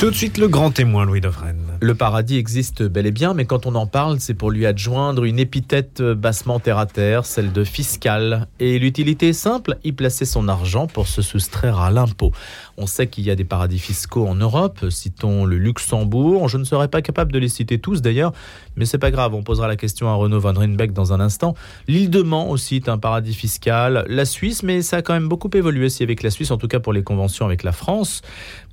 Tout de suite le grand témoin, Louis Dauphren. Le paradis existe bel et bien, mais quand on en parle, c'est pour lui adjoindre une épithète bassement terre à terre, celle de fiscal. Et l'utilité est simple, y placer son argent pour se soustraire à l'impôt. On sait qu'il y a des paradis fiscaux en Europe, citons le Luxembourg. Je ne serais pas capable de les citer tous d'ailleurs, mais c'est pas grave, on posera la question à Renaud Van Rinbeck dans un instant. L'île de Man aussi est un paradis fiscal. La Suisse, mais ça a quand même beaucoup évolué aussi avec la Suisse, en tout cas pour les conventions avec la France,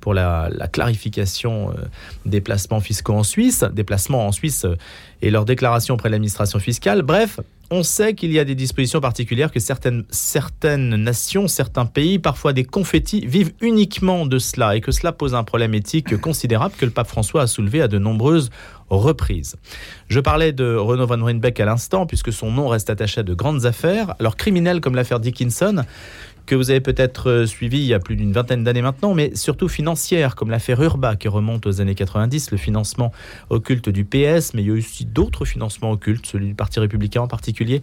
pour la, la clarification euh, des placements fiscaux en Suisse, des placements en Suisse euh, et leur déclaration auprès de l'administration fiscale. Bref, on sait qu'il y a des dispositions particulières que certaines, nations, certains pays, parfois des confettis, vivent uniquement de cela et que cela pose un problème éthique considérable que le pape François a soulevé à de nombreuses reprises. Je parlais de Renaud Van Rinbeck à l'instant, puisque son nom reste attaché à de grandes affaires. Alors criminelles comme l'affaire Dickinson, que vous avez peut-être euh, suivi il y a plus d'une vingtaine d'années maintenant, mais surtout financière, comme l'affaire Urba qui remonte aux années 90, le financement occulte du PS, mais il y a aussi d'autres financements occultes, celui du Parti républicain en particulier.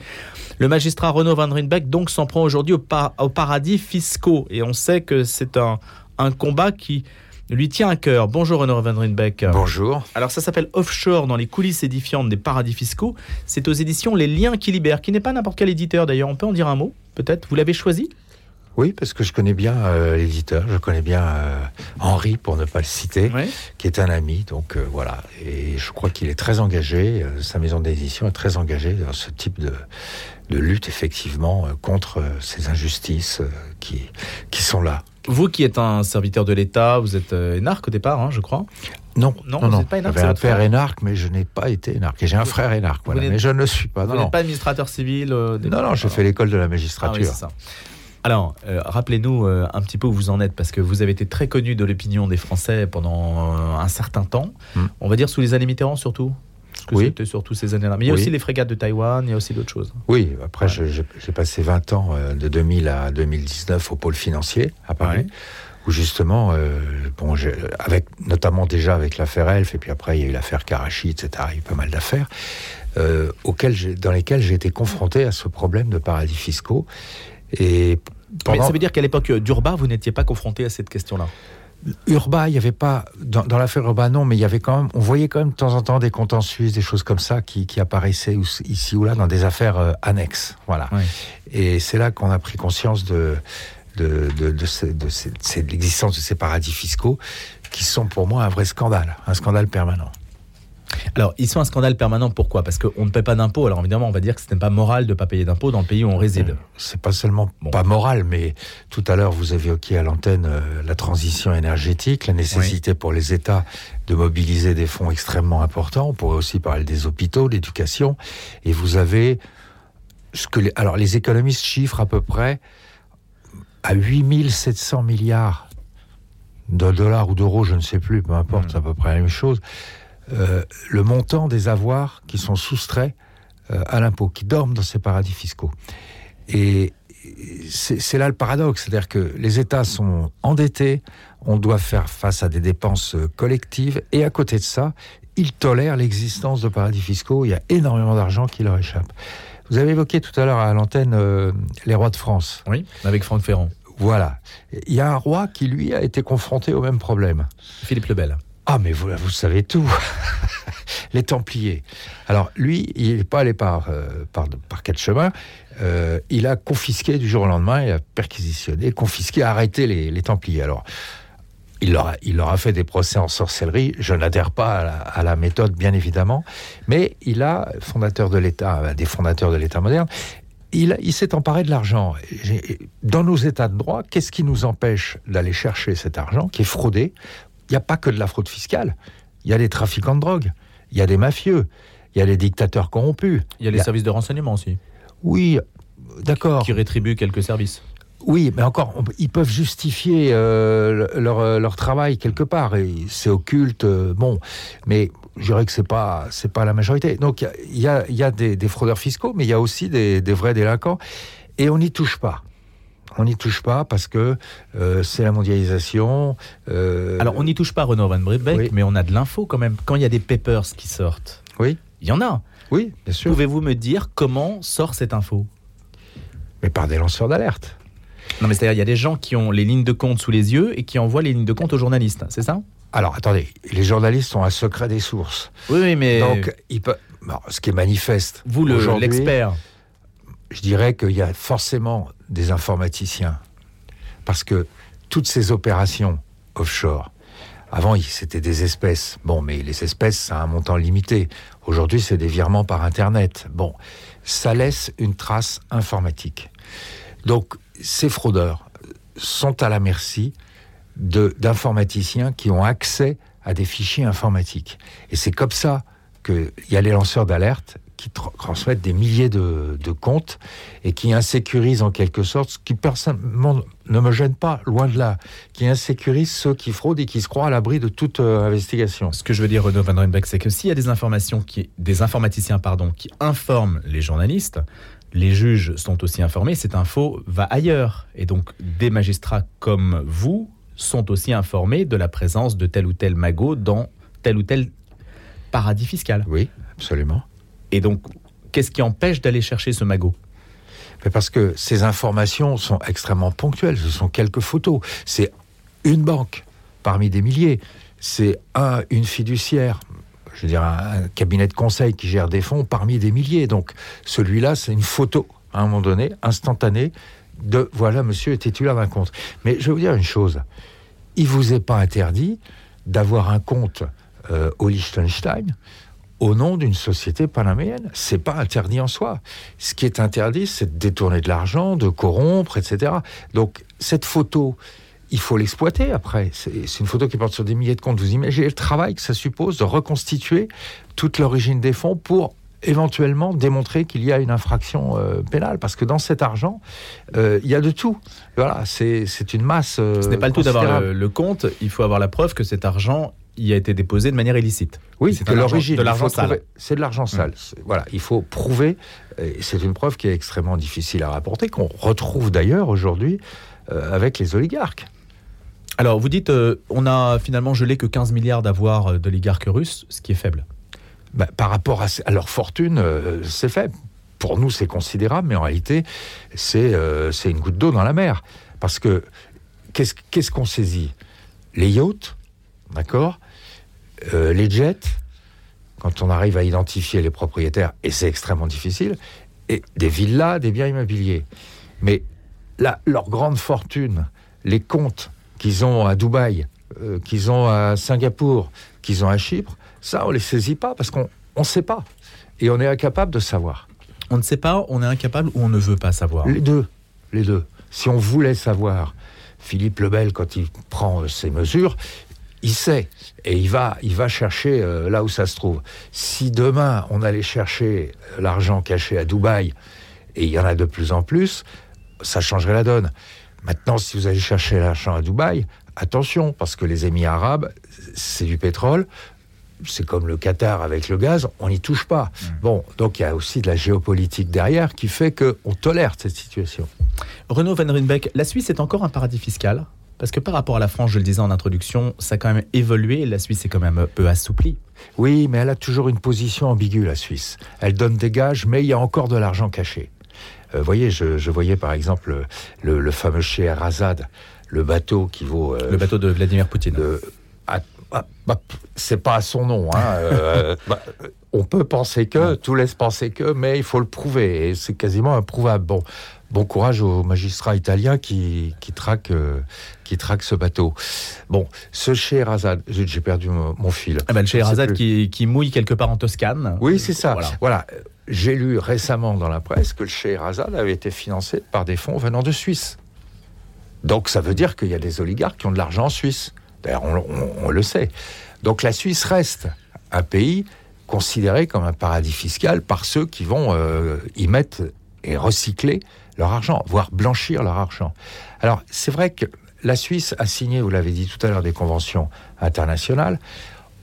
Le magistrat Renaud Van Rinbeck donc s'en prend aujourd'hui au, par au, paradis fiscaux, et on sait que c'est un, un combat qui lui tient à cœur. Bonjour Renaud Van Rinbeck. Bonjour. Alors ça s'appelle Offshore dans les coulisses édifiantes des paradis fiscaux. C'est aux éditions Les Liens qui libèrent, qui n'est pas n'importe quel éditeur d'ailleurs. On peut en dire un mot, peut-être. Vous l'avez choisi? Oui, parce que je connais bien euh, l'éditeur, je connais bien euh, Henri, pour ne pas le citer, qui est un ami. Donc euh, voilà, et je crois qu'il est très engagé. sa maison d'édition est très engagée dans ce type de, de lutte, effectivement, contre ces injustices qui, qui sont là. Vous qui êtes un serviteur de l'État, vous êtes énarque au départ, hein, je crois. Non, Non, non, vous non. n'êtes pas énarque, un père énarque, mais je n'ai pas été énarque. Et j'ai un frère énarque, voilà, n'êtes- mais je ne le suis pas. vous Non, n'êtes non. pas administrateur civil euh, Non, non, j'ai fait l'école de la Ah magistrature. oui, c'est ça. Alors, euh, rappelez-nous euh, un petit peu où vous en êtes, parce que vous avez été très connu de l'opinion des Français pendant euh, un certain temps. Hmm. On va dire sous les années Mitterrand surtout Parce que Oui. c'était surtout ces années-là. Mais il y a Oui. aussi les frégates de Taïwan, il y a aussi d'autres choses. Oui, après, Ouais. j'ai passé 20 ans, de 2000 à 2019, au pôle financier, à Paris, Ouais. où justement, euh, bon, avec, notamment déjà avec l'affaire Elf, et puis après, il y a eu l'affaire Karachi, etc., il y a eu pas mal d'affaires, euh, dans lesquelles j'ai été confronté à ce problème de paradis fiscaux. Et Mais ça veut dire qu'à l'époque d'Urba, vous n'étiez pas confronté à cette question-là. Urba, il n'y avait pas, dans, dans l'affaire Urba, non, mais il y avait quand même, on voyait quand même de temps en temps des Suisse, des choses comme ça qui, qui apparaissaient ici ou là dans des affaires euh, annexes. Voilà. Et c'est là qu'on a pris conscience de, de, de, de, ces- de ces- de ces- de l'existence de ces paradis fiscaux qui sont pour moi un vrai scandale, un scandale permanent. Alors, ils sont un scandale permanent, pourquoi? Parce qu'on ne paie pas d'impôts. Alors évidemment, on va dire que ce n'est pas moral de ne pas payer d'impôts dans le pays où on réside. C'est pas seulement Bon. pas moral, mais tout à l'heure vous évoqué à l'antenne euh, la transition énergétique, la nécessité pour les États de mobiliser des fonds extrêmement importants. On pourrait aussi parler des hôpitaux, l'éducation, et vous avez ce que les, alors les économistes chiffrent à peu près à 8700 milliards de dollars ou d'euros, je ne sais plus, peu importe, Mm. c'est à peu près la même chose. Euh, le montant des avoirs qui sont soustraits euh, à l'impôt, qui dorment dans ces paradis fiscaux. Et c'est là le paradoxe, c'est-à-dire que les États sont endettés, on doit faire face à des dépenses euh, collectives, et à côté de ça, ils tolèrent l'existence de paradis fiscaux, il y a énormément d'argent qui leur échappe. Vous avez évoqué tout à l'heure à l'antenne euh, les rois de France. Oui, avec Franck Ferrand. Voilà. Il y a un roi qui, lui, a été confronté au même problème. Philippe Lebel. Ah, mais vous, vous savez tout. les Templiers. Alors, lui, il n'est pas allé par, euh, par, chemins. Euh, il a confisqué du jour au lendemain, il a perquisitionné, confisqué, arrêté les, Templiers. Alors, il leur, a, il fait des procès en sorcellerie. Je n'adhère pas à la, méthode, bien évidemment. Mais il a, fondateur de l'État, des fondateurs de l'État moderne, il, il s'est emparé de l'argent. Dans nos états de droit, qu'est-ce qui nous empêche d'aller chercher cet argent qui est fraudé Il n'y a pas que de la fraude fiscale. Il y a des trafiquants de drogue, il y a des mafieux, il y a des dictateurs corrompus. Il y a les Il y a- services de renseignement aussi, Oui, d'accord. qui rétribuent quelques services. Oui, mais encore, on- ils peuvent justifier euh, leur, euh, leur travail quelque part. Et c'est occulte, euh, bon. Mais je dirais que c'est pas c'est pas la majorité. Donc il y a, y a des, des fraudeurs fiscaux, mais il y a aussi des, des vrais délinquants. Et on n'y touche pas. On n'y touche pas parce que euh, c'est la mondialisation. euh, Alors, on n'y touche pas Renaud Van Bredbeck, oui. mais on a de l'info quand même. Quand il y a des papers qui sortent, Oui, il y en a. oui, bien sûr. Pouvez-vous me dire comment sort cette info? Mais par des lanceurs d'alerte. Non, mais c'est-à-dire, il y a des gens qui ont les lignes de compte sous les yeux et qui envoient les lignes de compte aux journalistes, c'est ça? Alors, attendez, les journalistes ont un secret des sources. Oui, mais Donc, il peut... bon, ce qui est manifeste. vous, le- l'expert, je dirais qu'il y a forcément des informaticiens. Parce que toutes ces opérations offshore, avant, c'était des espèces. Bon, mais les espèces, ça a un montant limité. Aujourd'hui, c'est des virements par Internet. Bon, ça laisse une trace informatique. Donc, ces fraudeurs sont à la merci d'informaticiens qui ont accès à des fichiers informatiques. Et c'est comme ça qu'il y a les lanceurs d'alerte qui tra- transmettent des milliers de, de comptes et qui insécurisent en quelque sorte, ce qui personnellement ne me gêne pas, loin de là, qui insécurisent ceux qui fraudent et qui se croient à l'abri de toute euh, investigation. ce que je veux dire, Renaud Van Rynbeck, c'est que s'il y a des informations qui, des informaticiens, pardon, qui informent les journalistes, les juges sont aussi informés, cette info va ailleurs. Et donc, des magistrats comme vous sont aussi informés de la présence de tel ou tel magot dans tel ou tel paradis fiscal. Oui, absolument. Et donc, qu'est-ce qui empêche d'aller chercher ce magot? Parce que ces informations sont extrêmement ponctuelles. Ce sont quelques photos. C'est une banque parmi des milliers. C'est un, une fiduciaire. Je veux dire, un, cabinet de conseil qui gère des fonds parmi des milliers. Donc, celui-là, c'est une photo, à un moment donné, instantanée, de voilà, monsieur est titulaire d'un compte. Mais je vais vous dire une chose. Il vous est pas interdit d'avoir un compte euh, au Liechtenstein au nom d'une société panaméenne. C'est pas interdit en soi. Ce qui est interdit, c'est de détourner de l'argent, de corrompre, etc. Donc cette photo, il faut l'exploiter après. C'est une photo qui porte sur des milliers de comptes. Vous imaginez le travail que ça suppose de reconstituer toute l'origine des fonds pour éventuellement démontrer qu'il y a une infraction euh, pénale. Parce que dans cet argent, euh, il y a de tout. Voilà, c'est une masse. euh, Ce n'est pas le tout d'avoir le, le compte, il faut avoir la preuve que cet argent y a été déposé de manière illicite. Oui, C'est l'origine. de l'argent sale. C'est de l'argent sale. C'est- Voilà, il faut prouver. C'est une preuve qui est extrêmement difficile à rapporter, qu'on retrouve d'ailleurs aujourd'hui euh, avec les oligarques. Alors, vous dites, euh, on a finalement gelé que 15 milliards d'avoirs euh, d'oligarques russes, ce qui est faible. Bah, par rapport à, à leur fortune, euh, c'est fait. Pour nous, c'est considérable, mais en réalité, c'est une goutte d'eau dans la mer. Parce que qu'est-ce qu'est-ce qu'on saisit? Les yachts, d'accord? Euh, Les jets, quand on arrive à identifier les propriétaires, et c'est extrêmement difficile, et des villas, des biens immobiliers. Mais là, leur grande fortune, les comptes qu'ils ont à Dubaï, euh, qu'ils ont à Singapour, qu'ils ont à Chypre, ça, on les saisit pas parce qu'on ne sait pas. Et on est incapable de savoir. On ne sait pas, on est incapable ou on ne veut pas savoir? Les deux. Les deux. Si on voulait savoir, Philippe Lebel, quand il prend euh, ses mesures, il sait. Et il va, il va chercher euh, là où ça se trouve. Si demain, on allait chercher euh, l'argent caché à Dubaï, et il y en a de plus en plus, ça changerait la donne. Maintenant, si vous allez chercher l'argent à Dubaï, attention, parce que les Émirats arabes, c'est du pétrole. C'est comme le Qatar avec le gaz, on n'y touche pas. Bon, donc il y a aussi de la géopolitique derrière qui fait qu'on tolère cette situation. Renaud Van Rynbeck, la Suisse est encore un paradis fiscal Parce que par rapport à la France, je le disais en introduction, ça a quand même évolué la Suisse est quand même un peu assouplie. Oui, mais elle a toujours une position ambiguë, la Suisse. Elle donne des gages, mais il y a encore de l'argent caché. Vous voyez, je, je voyais par exemple le, le fameux Scheherazade, le bateau qui vaut... euh, Le bateau de Vladimir Poutine. de- ah, ah, bah, c'est pas à son nom. Hein, euh, bah, on peut penser que, tout laisse penser que, mais il faut le prouver. Et c'est quasiment improuvable. Bon, bon courage aux magistrats italiens qui, qui, traquent, euh, qui traquent ce bateau. Bon, ce Scheherazade, j'ai j'ai perdu mon, mon fil. Ah bah, le Scheherazade qui, qui mouille quelque part en Toscane. Oui, c'est ça. Voilà. Voilà. J'ai lu récemment dans la presse que le Scheherazade avait été financé par des fonds venant de Suisse. Donc ça veut dire qu'il y a des oligarques qui ont de l'argent en Suisse. D'ailleurs, on, on- on le sait. Donc la Suisse reste un pays considéré comme un paradis fiscal par ceux qui vont euh, y mettre et recycler leur argent, voire blanchir leur argent. Alors c'est vrai que la Suisse a signé, vous l'avez dit tout à l'heure, des conventions internationales.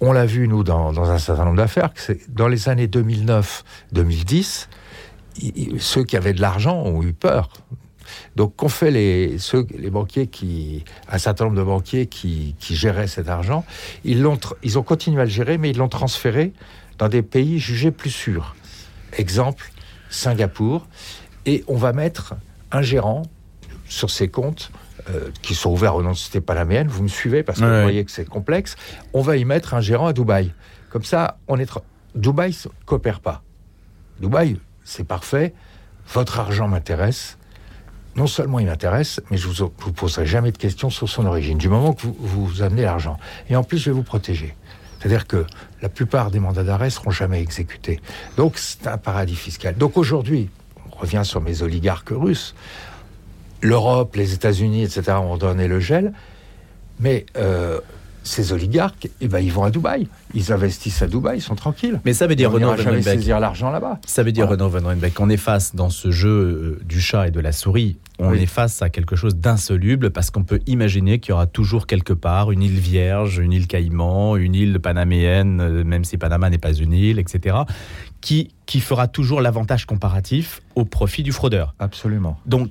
On l'a vu, nous, dans, un certain nombre d'affaires, que dans les années 2009-2010, i- i- ceux qui avaient de l'argent ont eu peur. Donc, qu'ont fait les, ceux, les banquiers qui, un certain nombre de banquiers qui, qui géraient cet argent ils, l'ont ils ont continué à le gérer, mais ils l'ont transféré dans des pays jugés plus sûrs. Exemple, Singapour. Et on va mettre un gérant sur ses comptes euh, qui sont ouverts au nom de société panaméenne. Vous me suivez parce que Ouais. vous voyez que c'est complexe. On va y mettre un gérant à Dubaï. Comme ça, on est. Dubaï ne coopère pas. Dubaï, c'est parfait. Votre argent m'intéresse. Non seulement il m'intéresse, mais je vous, vous poserai jamais de questions sur son origine, du moment que vous, vous amenez l'argent. Et en plus, je vais vous protéger. C'est-à-dire que la plupart des mandats d'arrêt seront jamais exécutés. Donc, c'est un paradis fiscal. Donc aujourd'hui, on revient sur mes oligarques russes. L'Europe, les États-Unis, etc. ont donné le gel. Mais euh, ces oligarques, eh ben, ils vont à Dubaï. Ils investissent à Dubaï, ils sont tranquilles. Mais ça veut dire, on Renaud n'ira Van jamais Ruymbeke, saisir l'argent là-bas. ça veut dire, Voilà. Renaud qu'on est face dans ce jeu euh, du chat et de la souris, on Oui. est face à quelque chose d'insoluble parce qu'on peut imaginer qu'il y aura toujours quelque part une île vierge, une île Caïman, une île panaméenne, euh, même si Panama n'est pas une île, etc., qui, qui fera toujours l'avantage comparatif au profit du fraudeur. Absolument. Donc,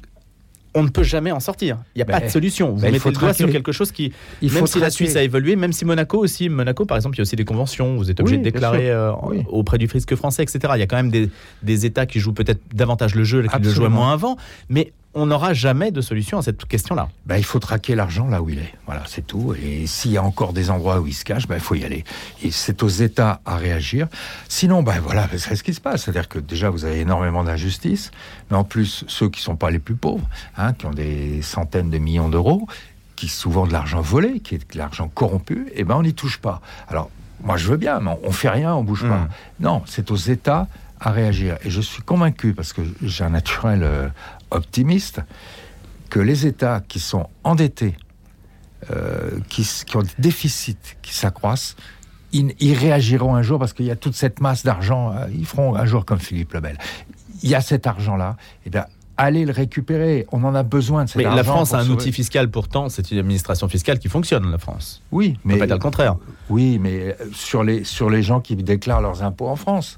on ne peut jamais en sortir. Il n'y a Ben, pas de solution. Vous ben, il mettez faut le doigt sur quelque chose qui, Il même faut si la. Suisse a évolué, même si Monaco aussi, Monaco par exemple, il y a aussi des conventions, vous êtes obligé Oui, de déclarer euh, Oui. auprès du fisc français, etc. Il y a quand même des, des États qui jouent peut-être davantage le jeu, qui le jouaient moins avant, mais on n'aura jamais de solution à cette question-là. Ben, il faut traquer l'argent là où il est. Voilà, c'est tout. Et s'il y a encore des endroits où il se cache, ben, il faut y aller. Et c'est aux États à réagir. Sinon, ben voilà, c'est ce qui se passe. C'est-à-dire que déjà, vous avez énormément d'injustice. Mais en plus, ceux qui sont pas les plus pauvres, hein, qui ont des centaines de millions d'euros, qui souvent de l'argent volé, qui est de l'argent corrompu, eh ben on n'y touche pas. Alors, moi, je veux bien, mais on, fait rien, on bouge pas. Mm. Non, c'est aux États à réagir. Et je suis convaincu, parce que j'ai un naturel euh, optimiste, que les États qui sont endettés, euh, qui, ont des déficits qui s'accroissent, ils, ils réagiront un jour parce qu'il y a toute cette masse d'argent. euh, Ils feront un jour comme Philippe Lebel. Il y a cet argent-là. Et bien, allez le récupérer. On en a besoin de cet Mais argent. la France a un sauver- outil fiscal pourtant, c'est une administration fiscale qui fonctionne, la France. Oui, On mais peut pas dire le contraire. Oui, mais sur les, sur les gens qui déclarent leurs impôts en France.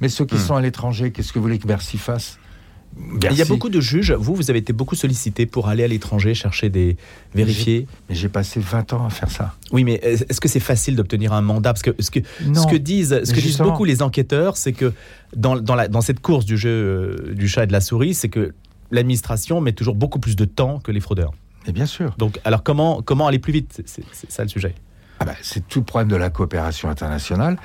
Mais ceux qui Hmm. sont à l'étranger, qu'est-ce que vous voulez que Bercy fasse? Il y a beaucoup de juges, vous, vous avez été beaucoup sollicité pour aller à l'étranger chercher des... vérifier. Mais j'ai passé 20 ans à faire ça. Oui, mais est-ce que c'est facile d'obtenir un mandat? Parce que ce que, Non. ce que disent, ce que disent beaucoup les enquêteurs, c'est que dans, dans, la- dans cette course du jeu euh, du chat et de la souris, c'est que l'administration met toujours beaucoup plus de temps que les fraudeurs. Mais bien sûr. Donc, alors comment, comment aller plus vite? C'est- ça le sujet. Ah ben, c'est tout le problème de la coopération internationale.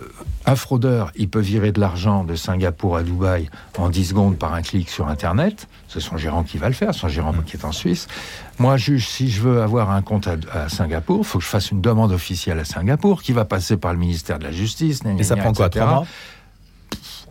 Euh, Un fraudeur, il peut virer de l'argent de Singapour à Dubaï en 10 secondes par un clic sur Internet. C'est son gérant qui va le faire, son gérant qui est en Suisse. Moi, juge, si je veux avoir un compte à, à Singapour, il faut que je fasse une demande officielle à Singapour qui va passer par le ministère de la Justice. Et ça prend quoi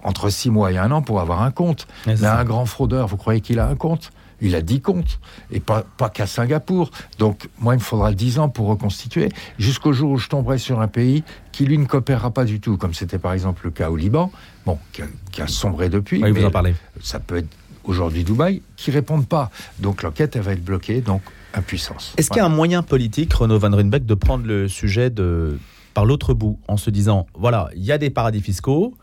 Entre 6 mois et un an pour avoir un compte. Mais un grand fraudeur, vous croyez qu'il a un compte? Il a 10 comptes, et pas, pas qu'à Singapour. Donc, moi, il me faudra 10 ans pour reconstituer, jusqu'au jour où je tomberai sur un pays qui, lui, ne coopérera pas du tout, comme c'était par exemple le cas au Liban, bon, qui a, qui a sombré depuis, Oui, mais vous en parlez. ça peut être aujourd'hui Dubaï, qui répondent pas. Donc, l'enquête, elle va être bloquée, donc impuissance. Est-ce qu'il y a un moyen politique, Renaud Van Rynbeck, de prendre le sujet de, par l'autre bout, en se disant, voilà, il y a des paradis fiscaux,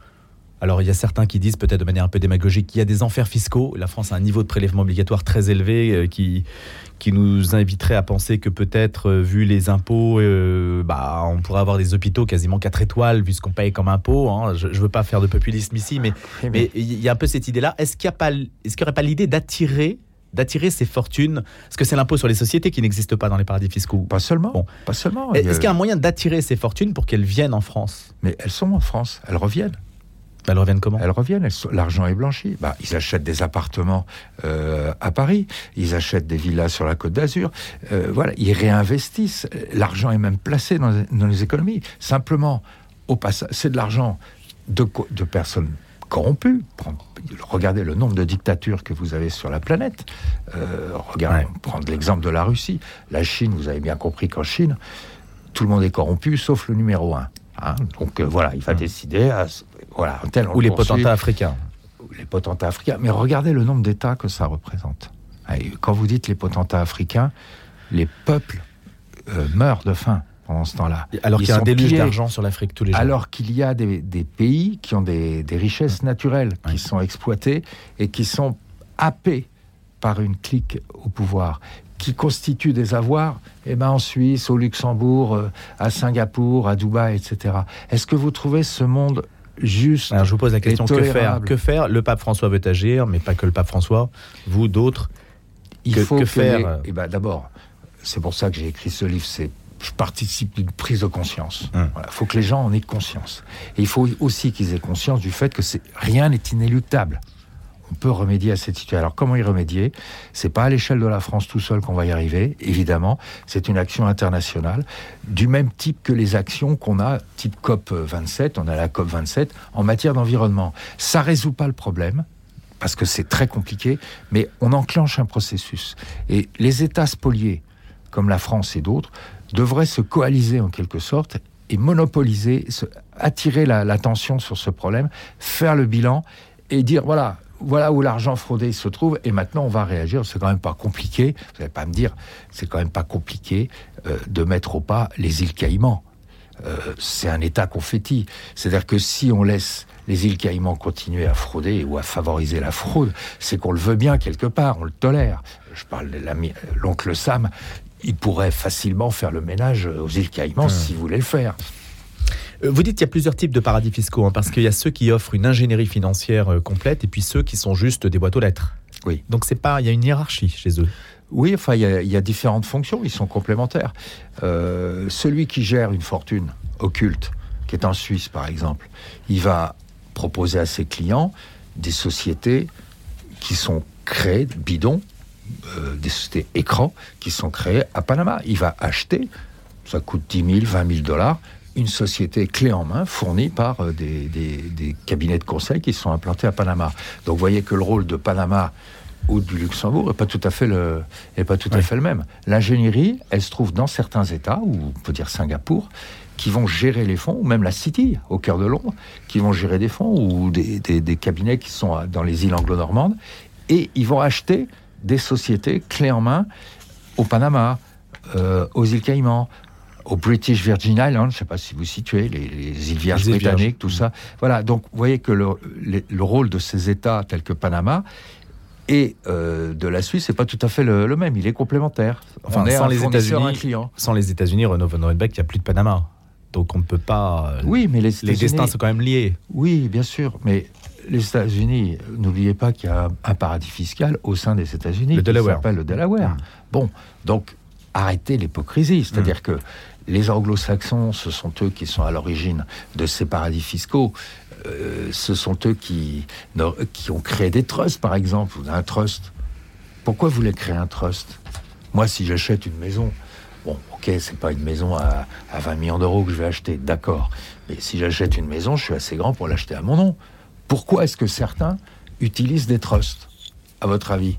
alors il y a certains qui disent peut-être de manière un peu démagogique qu'il y a des enfers fiscaux, la France a un niveau de prélèvement obligatoire très élevé euh, qui, qui nous inviterait à penser que peut-être, euh, vu les impôts, euh, bah, on pourrait avoir des hôpitaux quasiment 4 étoiles, vu ce qu'on paye comme impôt. hein. Je ne veux pas faire de populisme ici, mais il y a un peu cette idée-là. Est-ce qu'il n'y y aurait pas l'idée d'attirer, d'attirer ces fortunes? Parce que c'est l'impôt sur les sociétés qui n'existe pas dans les paradis fiscaux? Pas seulement. Bon. Pas seulement. Est-ce qu'il y a un moyen d'attirer ces fortunes pour qu'elles viennent en France? Mais elles sont en France, elles reviennent. Elles reviennent comment Elles reviennent, l'argent est blanchi. Bah, ils achètent des appartements euh, à Paris, ils achètent des villas sur la côte d'Azur. Euh, voilà, ils réinvestissent. L'argent est même placé dans, dans les économies. Simplement, au passage, c'est de l'argent de, personnes corrompues. Regardez le nombre de dictatures que vous avez sur la planète. Euh, regardez, Ouais. prendre l'exemple de la Russie. La Chine, vous avez bien compris qu'en Chine, tout le monde est corrompu, sauf le numéro un. Hein. Donc euh, voilà, il va décider à, voilà, un tel Ou le les poursuit potentats africains les potentats africains. Mais regardez le nombre d'États que ça représente. Et quand vous dites les potentats africains, les peuples euh, meurent de faim pendant ce temps-là. Alors qu'il y a un déluge d'argent sur l'Afrique tous les jours. Alors qu'il y a des, des pays qui ont des, des richesses naturelles, qui sont exploitées et qui sont happés par une clique au pouvoir, qui constituent des avoirs eh ben, en Suisse, au Luxembourg, euh, à Singapour, à Dubaï, etc. Est-ce que vous trouvez ce monde juste Alors je vous pose la question que faire. Que faire Le pape François veut agir, mais pas que le pape François. Vous, d'autres. il Que- faut que que faire les- eh ben, D'abord, c'est pour ça que j'ai écrit ce livre. C'est je participe d'une prise de conscience. Hum. Il faut que les gens en aient conscience. Et il faut aussi qu'ils aient conscience du fait que rien n'est inéluctable. On peut remédier à cette situation. Alors comment y remédier? C'est pas à l'échelle de la France tout seul qu'on va y arriver, évidemment. C'est une action internationale du même type que les actions qu'on a, type COP 27. On a la COP 27 en matière d'environnement. Ça résout pas le problème parce que c'est très compliqué, mais on enclenche un processus. Et les États spoliés, comme la France et d'autres, devraient se coaliser en quelque sorte et monopoliser, se- attirer la- l'attention sur ce problème, faire le bilan et dire voilà, voilà où l'argent fraudé se trouve et maintenant on va réagir. C'est quand même pas compliqué. Vous n'allez pas me dire, c'est quand même pas compliqué euh, de mettre au pas les îles Caïmans. Euh, c'est un État confetti. C'est-à-dire que si on laisse les îles Caïmans continuer à frauder ou à favoriser la fraude, c'est qu'on le veut bien quelque part, on le tolère. Je parle de l'ami- l'oncle Sam, il pourrait facilement faire le ménage aux îles Caïmans s'il voulait le faire. Euh, Vous dites qu'il y a plusieurs types de paradis fiscaux, hein, parce qu'il y a ceux qui offrent une ingénierie financière euh, complète et puis ceux qui sont juste des boîtes aux lettres. Oui. Donc c'est pas, il y a une hiérarchie chez eux. Oui, enfin, il y, a- il y a différentes fonctions, ils sont complémentaires. Euh, celui qui gère une fortune occulte, qui est en Suisse par exemple, il va proposer à ses clients des sociétés qui sont créées, bidons, euh, des sociétés écrans, qui sont créées à Panama. Il va acheter, ça coûte 10 000, 20 000 dollars, une société clé en main fournie par euh, des, des- des cabinets de conseil qui sont implantés à Panama. Donc vous voyez que le rôle de Panama ou du Luxembourg n'est pas tout à fait le, est pas tout à fait le même. L'ingénierie, elle se trouve dans certains États, ou on peut dire Singapour, qui vont gérer les fonds, ou même la City, au cœur de Londres, qui vont gérer des fonds, ou des, des- des cabinets qui sont dans les îles anglo-normandes, et ils vont acheter des sociétés clés en main au Panama, euh, aux îles Caïmans, au British Virgin Islands, je ne sais pas si vous situez, les, les îles Vierges Les îles Vierges. britanniques, tout ça. Voilà, donc vous voyez que le, rôle de ces États tels que Panama et euh, de la Suisse n'est pas tout à fait le, le même, il est complémentaire. Enfin, On est sans un les fournisseur, un États-Unis, client. Sans les États-Unis, Renault Riebeck, il n'y a plus de Panama. Donc on ne peut pas. euh, Oui, mais les les États-Unis... destins sont quand même liés. Oui, bien sûr, mais les États-Unis, n'oubliez pas qu'il y a un paradis fiscal au sein des États-Unis Le qui Delaware. s'appelle le Delaware. Mm. Bon, donc arrêtez l'hypocrisie, c'est-à-dire que les anglo-saxons, ce sont eux qui sont à l'origine de ces paradis fiscaux. Euh, ce sont eux qui, ont créé des trusts, par exemple. Un trust. Pourquoi vous voulez créer un trust? Moi, si j'achète une maison, bon, ok, c'est pas une maison à 20 millions d'euros que je vais acheter, d'accord. Mais si j'achète une maison, je suis assez grand pour l'acheter à mon nom. Pourquoi est-ce que certains utilisent des trusts, à votre avis?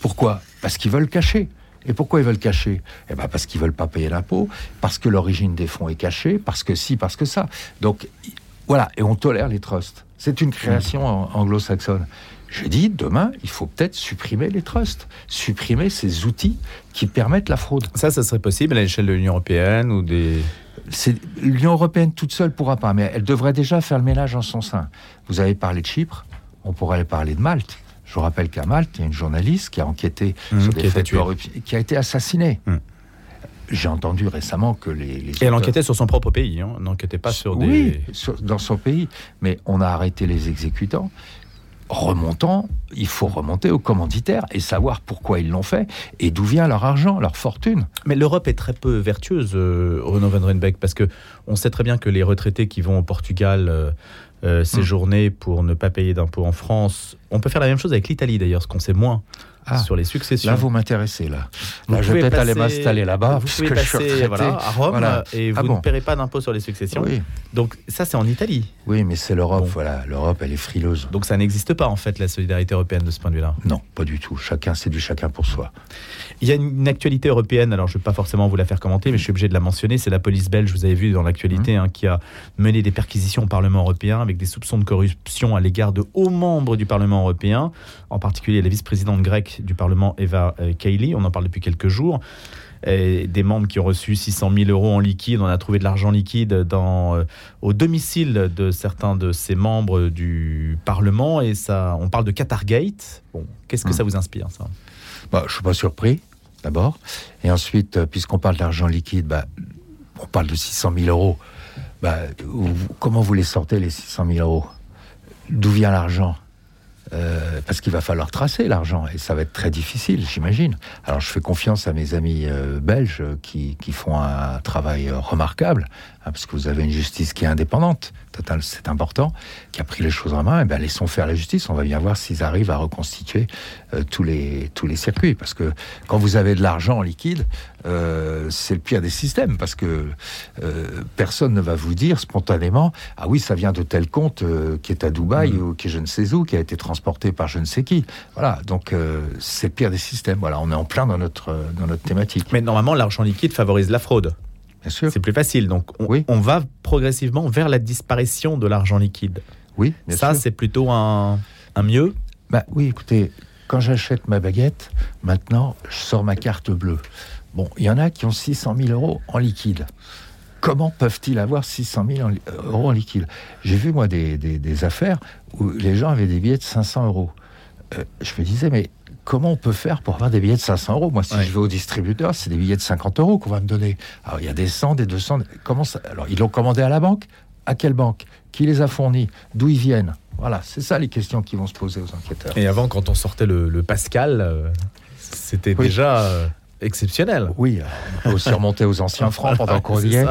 Pourquoi? Parce qu'ils veulent cacher. Et pourquoi ils veulent cacher? Eh ben parce qu'ils veulent pas payer l'impôt, parce que l'origine des fonds est cachée, parce que si, parce que ça. Donc voilà, et on tolère les trusts. C'est une création an- anglo-saxonne. Je dis, demain, il faut peut-être supprimer les trusts, supprimer ces outils qui permettent la fraude. Ça, ça serait possible à l'échelle de l'Union européenne ou des. L'Union européenne toute seule pourra pas, mais elle devrait déjà faire le ménage en son sein. Vous avez parlé de Chypre, on pourrait parler de Malte. Je vous rappelle qu'à Malte, il y a une journaliste qui a enquêté Mhm, sur des faits de corruption, qui a été assassinée. Mhm. J'ai entendu récemment que les, les Et elle enquêtait sur son propre pays, hein. n'enquêtait pas sur des. oui, sur- dans son pays, mais on a arrêté les exécutants. Remontant, il faut remonter aux commanditaires et savoir pourquoi ils l'ont fait et d'où vient leur argent, leur fortune. Mais l'Europe est très peu vertueuse, euh, Renaud Van Riebeck, parce que on sait très bien que les retraités qui vont au Portugal euh, euh, séjourner pour ne pas payer d'impôts en France, on peut faire la même chose avec l'Italie d'ailleurs, ce qu'on sait moins Ah, sur les successions. Là, vous m'intéressez, là. Vous Là, je vais peut-être aller passer- m'installer là-bas, Vous puisque pouvez je suis passer retraité. voilà, à Rome Voilà. et vous Ah bon ne paierez pas d'impôts sur les successions. Oui, Donc ça, c'est en Italie. oui, mais c'est l'Europe, Bon. voilà. L'Europe, elle est frileuse. Donc ça n'existe pas en fait la solidarité européenne de ce point de vue-là. Non, pas du tout. Chacun, c'est du chacun pour soi. Il y a une actualité européenne, alors je ne vais pas forcément vous la faire commenter, mais je suis obligé de la mentionner, c'est la police belge, vous avez vu dans l'actualité, hein, qui a mené des perquisitions au Parlement européen avec des soupçons de corruption à l'égard de hauts membres du Parlement européen, en particulier la vice-présidente grecque du Parlement, Eva euh, Kaili, on en parle depuis quelques jours. Et des membres qui ont reçu 600 000 euros en liquide. On a trouvé de l'argent liquide dans, euh, au domicile de certains de ces membres du Parlement. Et ça, on parle de Qatargate. Bon, qu'est-ce que Hmm. ça vous inspire, ça? Bah, je suis pas surpris, d'abord. Et ensuite, euh, puisqu'on parle d'argent liquide, bah, on parle de 600 000 euros. Bah, vous- comment vous les sortez, les 600 000 euros? D'où vient l'argent? Euh, parce qu'il va falloir tracer l'argent et ça va être très difficile, j'imagine. Alors je fais confiance à mes amis euh, belges qui, font un travail euh, remarquable, parce que vous avez une justice qui est indépendante, total, c'est important, qui a pris les choses en main. Et eh bien laissons faire la justice. On va bien voir s'ils arrivent à reconstituer euh, tous les tous les circuits, parce que quand vous avez de l'argent en liquide, euh, c'est le pire des systèmes, parce que euh, personne ne va vous dire spontanément ah oui ça vient de tel compte qui est à Dubaï mmh. ou qui est je ne sais où, qui a été transporté par je ne sais qui. Voilà, donc c'est le pire des systèmes. Voilà, on est en plein dans notre dans notre thématique. Mais normalement l'argent liquide favorise la fraude. C'est plus facile. Donc, on, oui. on, va progressivement vers la disparition de l'argent liquide. Oui, ça, c'est plutôt un, un mieux? Bah oui, écoutez, quand j'achète ma baguette, maintenant, je sors ma carte bleue. Bon, il y en a qui ont 600 000 euros en liquide. Comment peuvent-ils avoir 600 000 euros en liquide? J'ai vu, moi, des, des, des, affaires où les gens avaient des billets de 500 euros. Euh, je me disais, mais comment on peut faire pour avoir des billets de 500 euros? Moi, si ouais. je vais au distributeur, c'est des billets de 50 euros qu'on va me donner. Alors, il y a des 100, des 200. Comment ça Alors, ils l'ont commandé à la banque? À quelle banque? Qui les a fournis? D'où ils viennent? Voilà, c'est ça les questions qui vont se poser aux enquêteurs. Et avant, quand on sortait le, le Pascal, euh, c'était oui. déjà. Euh exceptionnel. Oui, on peut aussi remonter aux anciens francs pendant qu'on y est.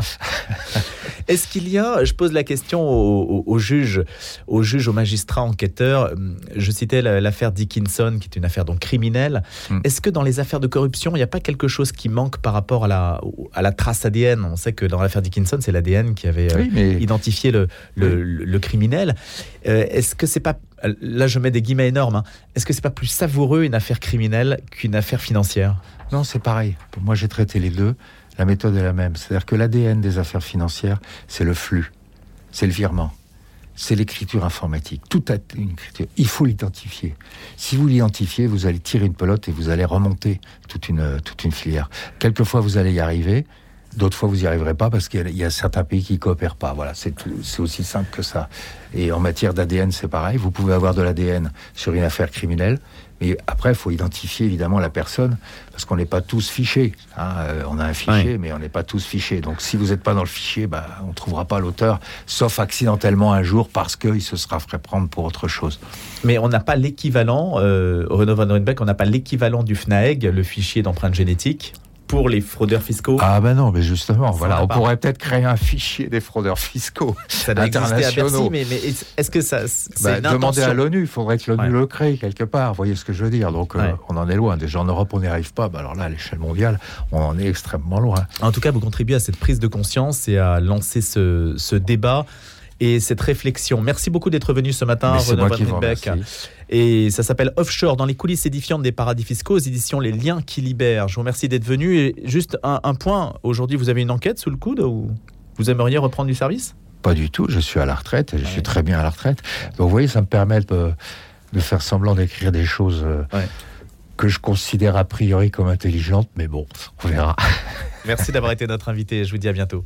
Est-ce qu'il y a, je pose la question aux, juges, aux juges, aux magistrats enquêteurs, je citais l'affaire Dickinson, qui est une affaire donc criminelle. Mm. Est-ce que dans les affaires de corruption, il n'y a pas quelque chose qui manque par rapport à la, à la trace ADN On sait que dans l'affaire Dickinson, c'est l'ADN qui avait oui, mais... identifié le, le, oui. le, le criminel. Euh, Est-ce que c'est pas là je mets des guillemets énormes, hein. est-ce que c'est pas plus savoureux une affaire criminelle qu'une affaire financière? Non, c'est pareil. Moi j'ai traité les deux. La méthode est la même. C'est-à-dire que l'ADN des affaires financières, c'est le flux, c'est le virement, c'est l'écriture informatique. Tout a une écriture. Il faut l'identifier. Si vous l'identifiez, vous allez tirer une pelote et vous allez remonter toute une, toute une filière. Quelquefois, vous allez y arriver. D'autres fois, vous n'y arriverez pas parce qu'il y, a certains pays qui coopèrent pas. Voilà, c'est aussi simple que ça. Et en matière d'ADN, c'est pareil. Vous pouvez avoir de l'ADN sur une affaire criminelle, mais après, il faut identifier évidemment la personne parce qu'on n'est pas tous fichés. Hein. Euh, on a un fichier, oui. mais on n'est pas tous fichés. Donc, si vous n'êtes pas dans le fichier, bah, on ne trouvera pas l'auteur, sauf accidentellement un jour parce qu'il se sera fait prendre pour autre chose. Mais on n'a pas l'équivalent, euh, Renaud Van on n'a pas l'équivalent du FNAEG, le fichier d'empreinte génétique pour les fraudeurs fiscaux Ah ben non, mais justement, voilà, on pourrait peut-être créer un fichier des fraudeurs fiscaux ça internationaux. À Bercy, mais, mais est-ce que ça bah, Demander à l'ONU, il faudrait que l'ONU ouais. le crée quelque part. Vous voyez ce que je veux dire Donc ouais. euh, on en est loin. Déjà en Europe, on n'y arrive pas. Bah, alors là, à l'échelle mondiale, on en est extrêmement loin. En tout cas, vous contribuez à cette prise de conscience et à lancer ce, ce débat et cette réflexion. Merci beaucoup d'être venu ce matin, Renaud Van. Et ça s'appelle Offshore, dans les coulisses édifiantes des paradis fiscaux, aux éditions Les Liens qui libèrent. Je vous remercie d'être venu. Et juste un, un point, aujourd'hui, vous avez une enquête sous le coude ou vous aimeriez reprendre du service? Pas du tout, je suis à la retraite, et je ouais. suis très bien à la retraite. Donc vous voyez, ça me permet de, de faire semblant d'écrire des choses... Ouais que je considère a priori comme intelligente, mais bon, on verra. Merci d'avoir été notre invité. Je vous dis à bientôt.